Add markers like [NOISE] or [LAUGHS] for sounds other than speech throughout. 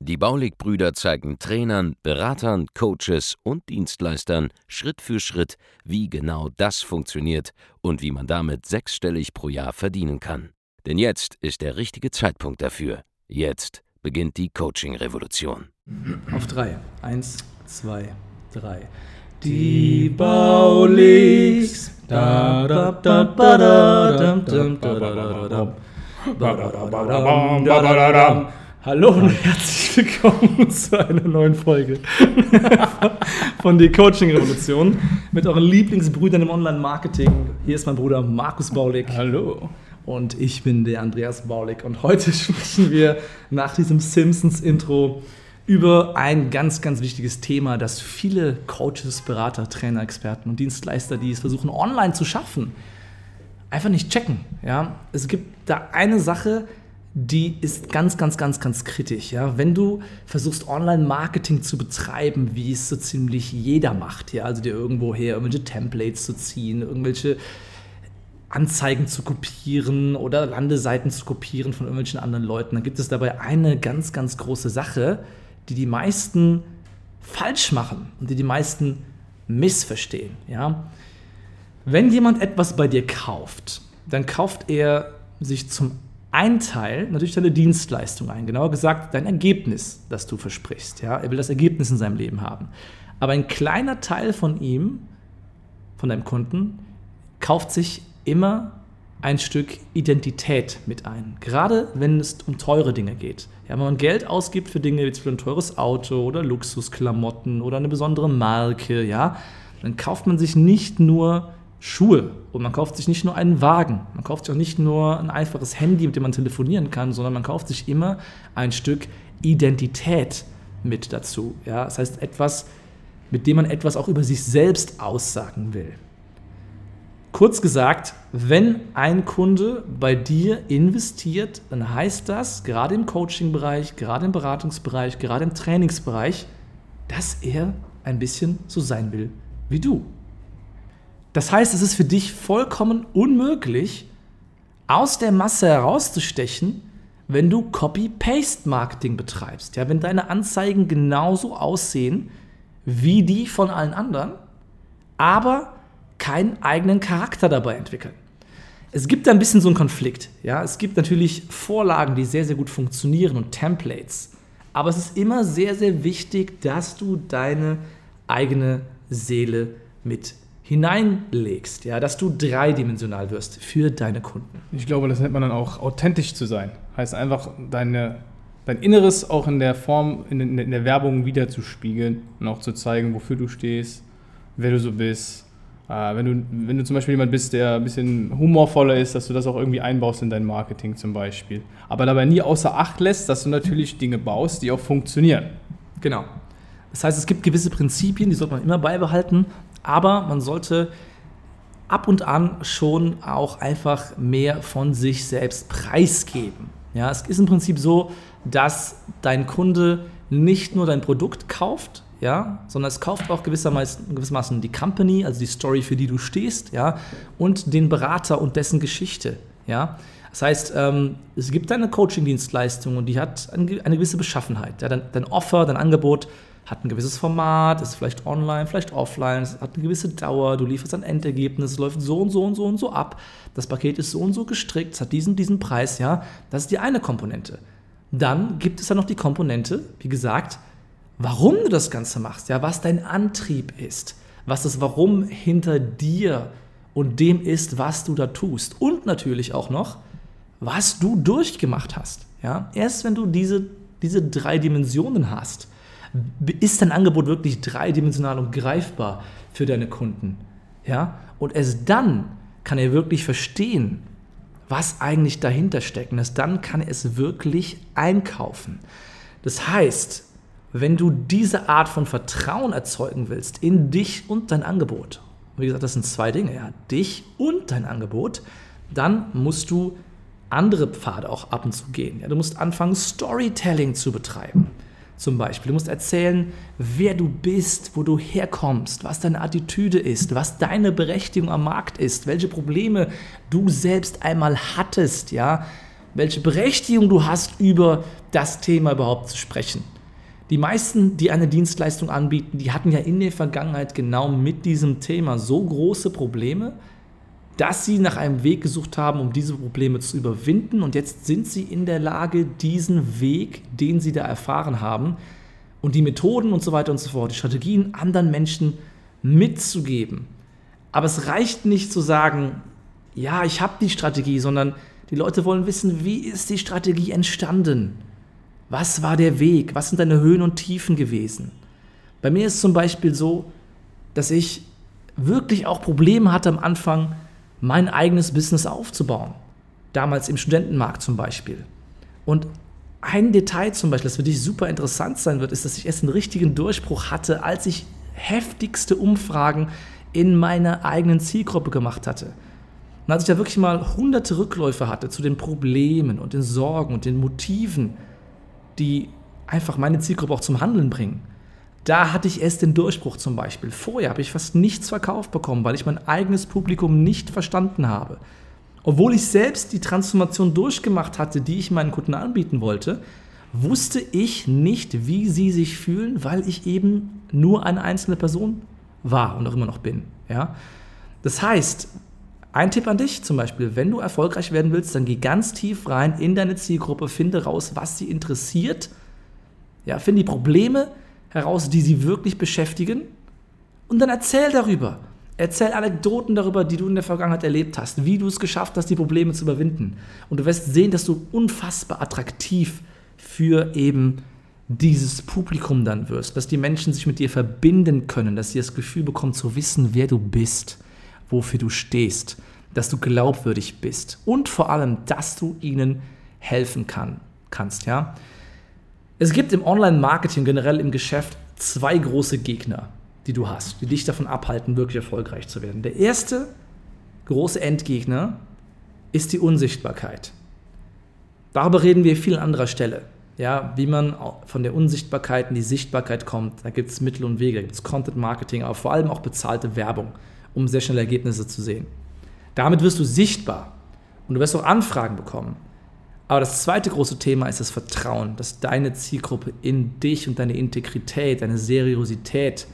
Die Baulig-Brüder zeigen Trainern, Beratern, Coaches und Dienstleistern Schritt für Schritt, wie genau das funktioniert und wie man damit sechsstellig pro Jahr verdienen kann. Denn jetzt ist der richtige Zeitpunkt dafür. Jetzt beginnt die Coaching-Revolution. Auf drei. Eins, zwei, drei. Die Bauligs. Da, da, da, da, da, da, da, da, da, da, da, Hallo und herzlich willkommen [LAUGHS] zu einer neuen Folge [LAUGHS] von der Coaching Revolution mit euren Lieblingsbrüdern im Online-Marketing. Hier ist mein Bruder Markus Baulig. Hallo. Und ich bin der Andreas Baulig. Und heute [LAUGHS] sprechen wir nach diesem Simpsons-Intro über ein ganz, ganz wichtiges Thema, das viele Coaches, Berater, Trainer, Experten und Dienstleister, die es versuchen, online zu schaffen, einfach nicht checken. Ja? Es gibt da eine Sache, die ist ganz, ganz, ganz, ganz kritisch. Ja? Wenn du versuchst, Online-Marketing zu betreiben, wie es so ziemlich jeder macht, ja? also dir irgendwoher irgendwelche Templates zu ziehen, irgendwelche Anzeigen zu kopieren oder Landeseiten zu kopieren von irgendwelchen anderen Leuten, dann gibt es dabei eine ganz, ganz große Sache, die die meisten falsch machen und die die meisten missverstehen. Ja? Wenn jemand etwas bei dir kauft, dann kauft er sich zum ein Teil natürlich deine Dienstleistung ein, genauer gesagt dein Ergebnis, das du versprichst. Ja? Er will das Ergebnis in seinem Leben haben. Aber ein kleiner Teil von ihm, von deinem Kunden, kauft sich immer ein Stück Identität mit ein. Gerade wenn es um teure Dinge geht. Ja, wenn man Geld ausgibt für Dinge wie ein teures Auto oder Luxusklamotten oder eine besondere Marke, ja, dann kauft man sich nicht nur Schuhe und man kauft sich nicht nur einen Wagen, man kauft sich auch nicht nur ein einfaches Handy, mit dem man telefonieren kann, sondern man kauft sich immer ein Stück Identität mit dazu. Ja? Das heißt etwas, mit dem man etwas auch über sich selbst aussagen will. Kurz gesagt, wenn ein Kunde bei dir investiert, dann heißt das, gerade im Coaching-Bereich, gerade im Beratungsbereich, gerade im Trainingsbereich, dass er ein bisschen so sein will wie du. Das heißt, es ist für dich vollkommen unmöglich, aus der Masse herauszustechen, wenn du Copy-Paste-Marketing betreibst. Ja, wenn deine Anzeigen genauso aussehen wie die von allen anderen, aber keinen eigenen Charakter dabei entwickeln. Es gibt da ein bisschen so einen Konflikt. Ja? Es gibt natürlich Vorlagen, die sehr, sehr gut funktionieren und Templates. Aber es ist immer sehr, sehr wichtig, dass du deine eigene Seele mit hineinlegst, ja, dass du dreidimensional wirst für deine Kunden. Ich glaube, das nennt man dann auch authentisch zu sein. Heißt einfach, deine, dein Inneres auch in der Form, in, in der Werbung wiederzuspiegeln und auch zu zeigen, wofür du stehst, wer du so bist. Äh, wenn, du, wenn du zum Beispiel jemand bist, der ein bisschen humorvoller ist, dass du das auch irgendwie einbaust in dein Marketing zum Beispiel. Aber dabei nie außer Acht lässt, dass du natürlich Dinge baust, die auch funktionieren. Genau. Das heißt, es gibt gewisse Prinzipien, die sollte man immer beibehalten, aber man sollte ab und an schon auch einfach mehr von sich selbst preisgeben. Ja, es ist im Prinzip so, dass dein Kunde nicht nur dein Produkt kauft, ja, sondern es kauft auch gewissermaßen, die Company, also die Story, für die du stehst, ja, und den Berater und dessen Geschichte, ja. Das heißt, ähm, es gibt eine Coaching-Dienstleistung und die hat eine, eine gewisse Beschaffenheit. Ja, dein, dein Offer, dein Angebot hat ein gewisses Format, ist vielleicht online, vielleicht offline, es hat eine gewisse Dauer, du lieferst ein Endergebnis, läuft so und so und so und so ab, das Paket ist so und so gestrickt, es hat diesen, diesen Preis, ja, das ist die eine Komponente. Dann gibt es dann noch die Komponente, wie gesagt, warum du das Ganze machst, ja, was dein Antrieb ist, was das Warum hinter dir und dem ist, was du da tust und natürlich auch noch, was du durchgemacht hast, ja. Erst wenn du diese, diese drei Dimensionen hast, ist dein Angebot wirklich dreidimensional und greifbar für deine Kunden? Ja? Und erst dann kann er wirklich verstehen, was eigentlich dahinter steckt. Und erst dann kann er es wirklich einkaufen. Das heißt, wenn du diese Art von Vertrauen erzeugen willst in dich und dein Angebot, wie gesagt, das sind zwei Dinge, ja, dich und dein Angebot, dann musst du andere Pfade auch ab und zu gehen. Ja, du musst anfangen, Storytelling zu betreiben. Zum Beispiel, du musst erzählen, wer du bist, wo du herkommst, was deine Attitüde ist, was deine Berechtigung am Markt ist, welche Probleme du selbst einmal hattest, ja, welche Berechtigung du hast, über das Thema überhaupt zu sprechen. Die meisten, die eine Dienstleistung anbieten, die hatten ja in der Vergangenheit genau mit diesem Thema so große Probleme, dass sie nach einem Weg gesucht haben, um diese Probleme zu überwinden. Und jetzt sind sie in der Lage, diesen Weg, den sie da erfahren haben, und die Methoden und so weiter und so fort, die Strategien anderen Menschen mitzugeben. Aber es reicht nicht zu sagen, ja, ich habe die Strategie, sondern die Leute wollen wissen, wie ist die Strategie entstanden? Was war der Weg? Was sind deine Höhen und Tiefen gewesen? Bei mir ist zum Beispiel so, dass ich wirklich auch Probleme hatte am Anfang, mein eigenes Business aufzubauen. Damals im Studentenmarkt zum Beispiel. Und ein Detail zum Beispiel, das für dich super interessant sein wird, ist, dass ich erst einen richtigen Durchbruch hatte, als ich heftigste Umfragen in meiner eigenen Zielgruppe gemacht hatte. Und als ich da wirklich mal hunderte Rückläufe hatte zu den Problemen und den Sorgen und den Motiven, die einfach meine Zielgruppe auch zum Handeln bringen, da hatte ich erst den Durchbruch zum Beispiel. Vorher habe ich fast nichts verkauft bekommen, weil ich mein eigenes Publikum nicht verstanden habe. Obwohl ich selbst die Transformation durchgemacht hatte, die ich meinen Kunden anbieten wollte, wusste ich nicht, wie sie sich fühlen, weil ich eben nur eine einzelne Person war und auch immer noch bin. Ja? Das heißt, ein Tipp an dich zum Beispiel, wenn du erfolgreich werden willst, dann geh ganz tief rein in deine Zielgruppe, finde raus, was sie interessiert, ja, finde die Probleme, heraus, die sie wirklich beschäftigen. Und dann erzähl darüber. Erzähl Anekdoten darüber, die du in der Vergangenheit erlebt hast, wie du es geschafft hast, die Probleme zu überwinden. Und du wirst sehen, dass du unfassbar attraktiv für eben dieses Publikum dann wirst, dass die Menschen sich mit dir verbinden können, dass sie das Gefühl bekommen zu wissen, wer du bist, wofür du stehst, dass du glaubwürdig bist und vor allem, dass du ihnen helfen kann, kannst, ja. Es gibt im Online-Marketing generell im Geschäft zwei große Gegner, die du hast, die dich davon abhalten, wirklich erfolgreich zu werden. Der erste große Endgegner ist die Unsichtbarkeit. Darüber reden wir viel an anderer Stelle. Ja, wie man von der Unsichtbarkeit in die Sichtbarkeit kommt. Da gibt es Mittel und Wege, da gibt es Content Marketing, aber vor allem auch bezahlte Werbung, um sehr schnell Ergebnisse zu sehen. Damit wirst du sichtbar und du wirst auch Anfragen bekommen. Aber das zweite große Thema ist das Vertrauen, dass deine Zielgruppe in dich und deine Integrität, deine Seriosität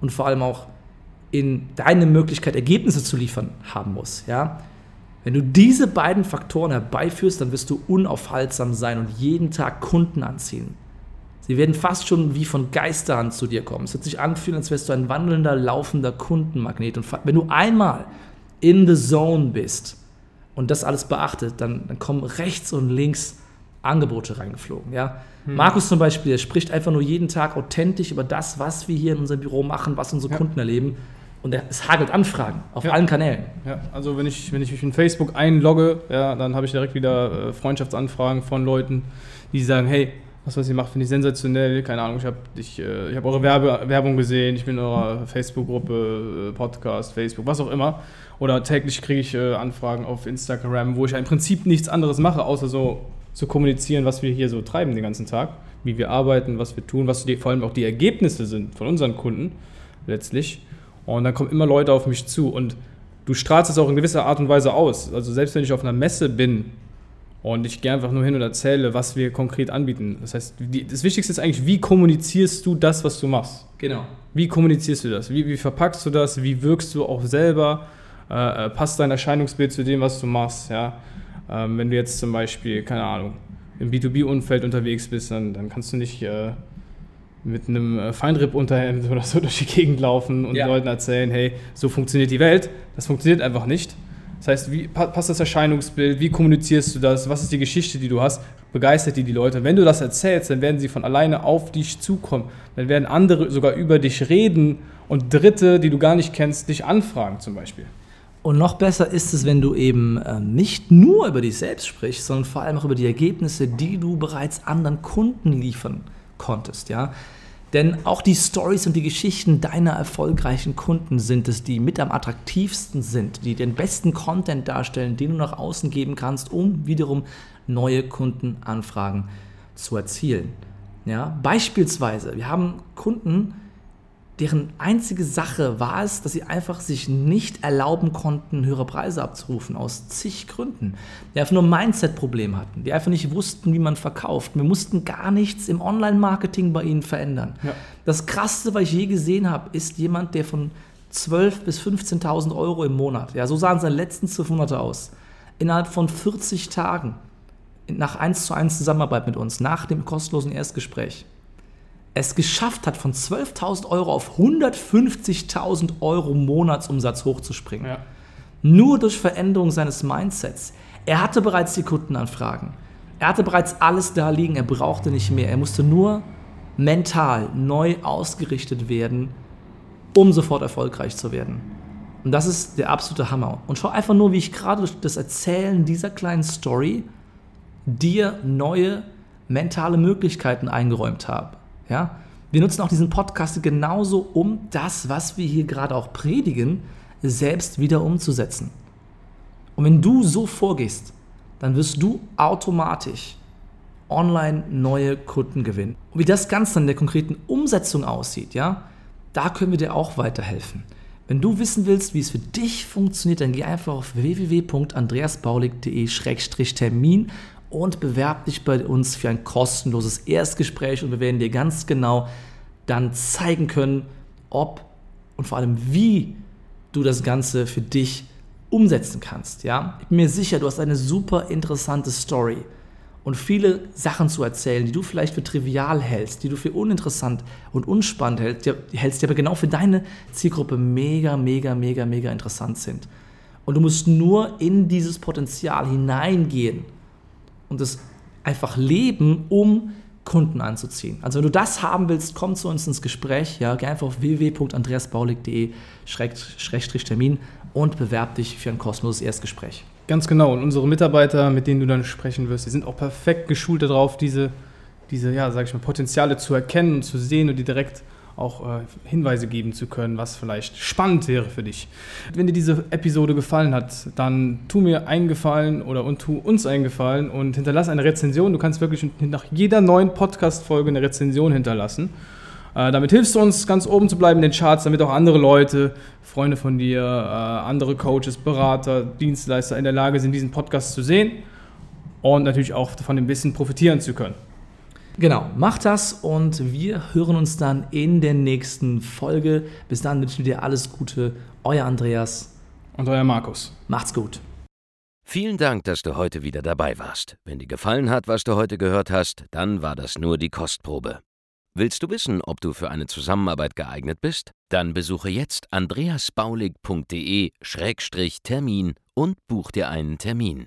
und vor allem auch in deine Möglichkeit, Ergebnisse zu liefern, haben muss. Ja? Wenn du diese beiden Faktoren herbeiführst, dann wirst du unaufhaltsam sein und jeden Tag Kunden anziehen. Sie werden fast schon wie von Geisterhand zu dir kommen. Es wird sich anfühlen, als wärst du ein wandelnder, laufender Kundenmagnet. Und wenn du einmal in the zone bist, und das alles beachtet, dann, dann kommen rechts und links Angebote reingeflogen. Ja? Hm. Markus zum Beispiel, der spricht einfach nur jeden Tag authentisch über das, was wir hier in unserem Büro machen, was unsere ja. Kunden erleben. Und es hagelt Anfragen auf ja. allen Kanälen. Ja, also wenn ich, wenn ich mich in Facebook einlogge, ja, dann habe ich direkt wieder äh, Freundschaftsanfragen von Leuten, die sagen, hey, was, was ihr macht, finde ich sensationell. Keine Ahnung, ich habe ich, äh, ich hab eure Werbe, Werbung gesehen, ich bin in eurer Facebook-Gruppe, äh, Podcast, Facebook, was auch immer. Oder täglich kriege ich äh, Anfragen auf Instagram, wo ich ja im Prinzip nichts anderes mache, außer so zu kommunizieren, was wir hier so treiben den ganzen Tag, wie wir arbeiten, was wir tun, was die, vor allem auch die Ergebnisse sind von unseren Kunden letztlich. Und dann kommen immer Leute auf mich zu und du strahlst es auch in gewisser Art und Weise aus. Also selbst wenn ich auf einer Messe bin und ich gehe einfach nur hin und erzähle, was wir konkret anbieten. Das heißt, die, das Wichtigste ist eigentlich, wie kommunizierst du das, was du machst? Genau. Wie kommunizierst du das? Wie, wie verpackst du das? Wie wirkst du auch selber? Äh, äh passt dein Erscheinungsbild zu dem, was du machst? Ja? Ähm, wenn du jetzt zum Beispiel, keine Ahnung, im B2B-Umfeld unterwegs bist, dann, dann kannst du nicht äh, mit einem äh, Feinripp-Unterhemd [LAUGHS] oder so durch die Gegend laufen und ja. Leuten erzählen, hey, so funktioniert die Welt. Das funktioniert einfach nicht. Das heißt, wie passt das Erscheinungsbild? Wie kommunizierst du das? Was ist die Geschichte, die du hast? Begeistert die die Leute? Wenn du das erzählst, dann werden sie von alleine auf dich zukommen. Dann werden andere sogar über dich reden und Dritte, die du gar nicht kennst, dich anfragen zum Beispiel. Und noch besser ist es, wenn du eben äh, nicht nur über dich selbst sprichst, sondern vor allem auch über die Ergebnisse, die du bereits anderen Kunden liefern konntest. Ja? Denn auch die Stories und die Geschichten deiner erfolgreichen Kunden sind es, die mit am attraktivsten sind, die den besten Content darstellen, den du nach außen geben kannst, um wiederum neue Kundenanfragen zu erzielen. Ja, beispielsweise, wir haben Kunden, deren einzige Sache war es, dass sie einfach sich nicht erlauben konnten, höhere Preise abzurufen, aus zig Gründen. Die einfach nur ein Mindset-Problem hatten, die einfach nicht wussten, wie man verkauft. Wir mussten gar nichts im Online-Marketing bei ihnen verändern. Ja. Das Krasseste, was ich je gesehen habe, ist jemand, der von 12.000 bis 15.000 Euro im Monat, ja, so sahen seine letzten 12 Monate aus, innerhalb von 40 Tagen, nach 1 zu 1 Zusammenarbeit mit uns, nach dem kostenlosen Erstgespräch, es geschafft hat, von 12.000 Euro auf 150.000 Euro Monatsumsatz hochzuspringen. Ja. Nur durch Veränderung seines Mindsets. Er hatte bereits die Kundenanfragen. Er hatte bereits alles da liegen. Er brauchte nicht mehr. Er musste nur mental neu ausgerichtet werden, um sofort erfolgreich zu werden. Und das ist der absolute Hammer. Und schau einfach nur, wie ich gerade durch das Erzählen dieser kleinen Story dir neue mentale Möglichkeiten eingeräumt habe. Ja? Wir nutzen auch diesen Podcast genauso, um das, was wir hier gerade auch predigen, selbst wieder umzusetzen. Und wenn du so vorgehst, dann wirst du automatisch online neue Kunden gewinnen. Und wie das Ganze dann in der konkreten Umsetzung aussieht, ja, da können wir dir auch weiterhelfen. Wenn du wissen willst, wie es für dich funktioniert, dann geh einfach auf www.andreasbaulig.de-termin und bewerb dich bei uns für ein kostenloses Erstgespräch und wir werden dir ganz genau dann zeigen können, ob und vor allem wie du das Ganze für dich umsetzen kannst. Ja? Ich bin mir sicher, du hast eine super interessante Story und viele Sachen zu erzählen, die du vielleicht für trivial hältst, die du für uninteressant und unspannend hältst, die, hältst, die aber genau für deine Zielgruppe mega, mega, mega, mega interessant sind. Und du musst nur in dieses Potenzial hineingehen und es einfach leben, um Kunden anzuziehen. Also wenn du das haben willst, komm zu uns ins Gespräch. Ja, geh einfach auf www.andreasbaulig.de-termin und bewerb dich für ein kostenloses Erstgespräch. Ganz genau. Und unsere Mitarbeiter, mit denen du dann sprechen wirst, die sind auch perfekt geschult darauf, diese, diese ja, sag ich mal, Potenziale zu erkennen und zu sehen und die direkt auch äh, Hinweise geben zu können, was vielleicht spannend wäre für dich. Wenn dir diese Episode gefallen hat, dann tu mir einen Gefallen oder und tu uns einen Gefallen und hinterlass eine Rezension. Du kannst wirklich nach jeder neuen Podcast-Folge eine Rezension hinterlassen. Äh, damit hilfst du uns, ganz oben zu bleiben in den Charts, damit auch andere Leute, Freunde von dir, äh, andere Coaches, Berater, Dienstleister in der Lage sind, diesen Podcast zu sehen und natürlich auch von dem Wissen profitieren zu können. Genau, mach das und wir hören uns dann in der nächsten Folge. Bis dann wünschen wir dir alles Gute. Euer Andreas. Und euer Markus. Macht's gut. Vielen Dank, dass du heute wieder dabei warst. Wenn dir gefallen hat, was du heute gehört hast, dann war das nur die Kostprobe. Willst du wissen, ob du für eine Zusammenarbeit geeignet bist? Dann besuche jetzt andreasbaulig.de-termin und buch dir einen Termin.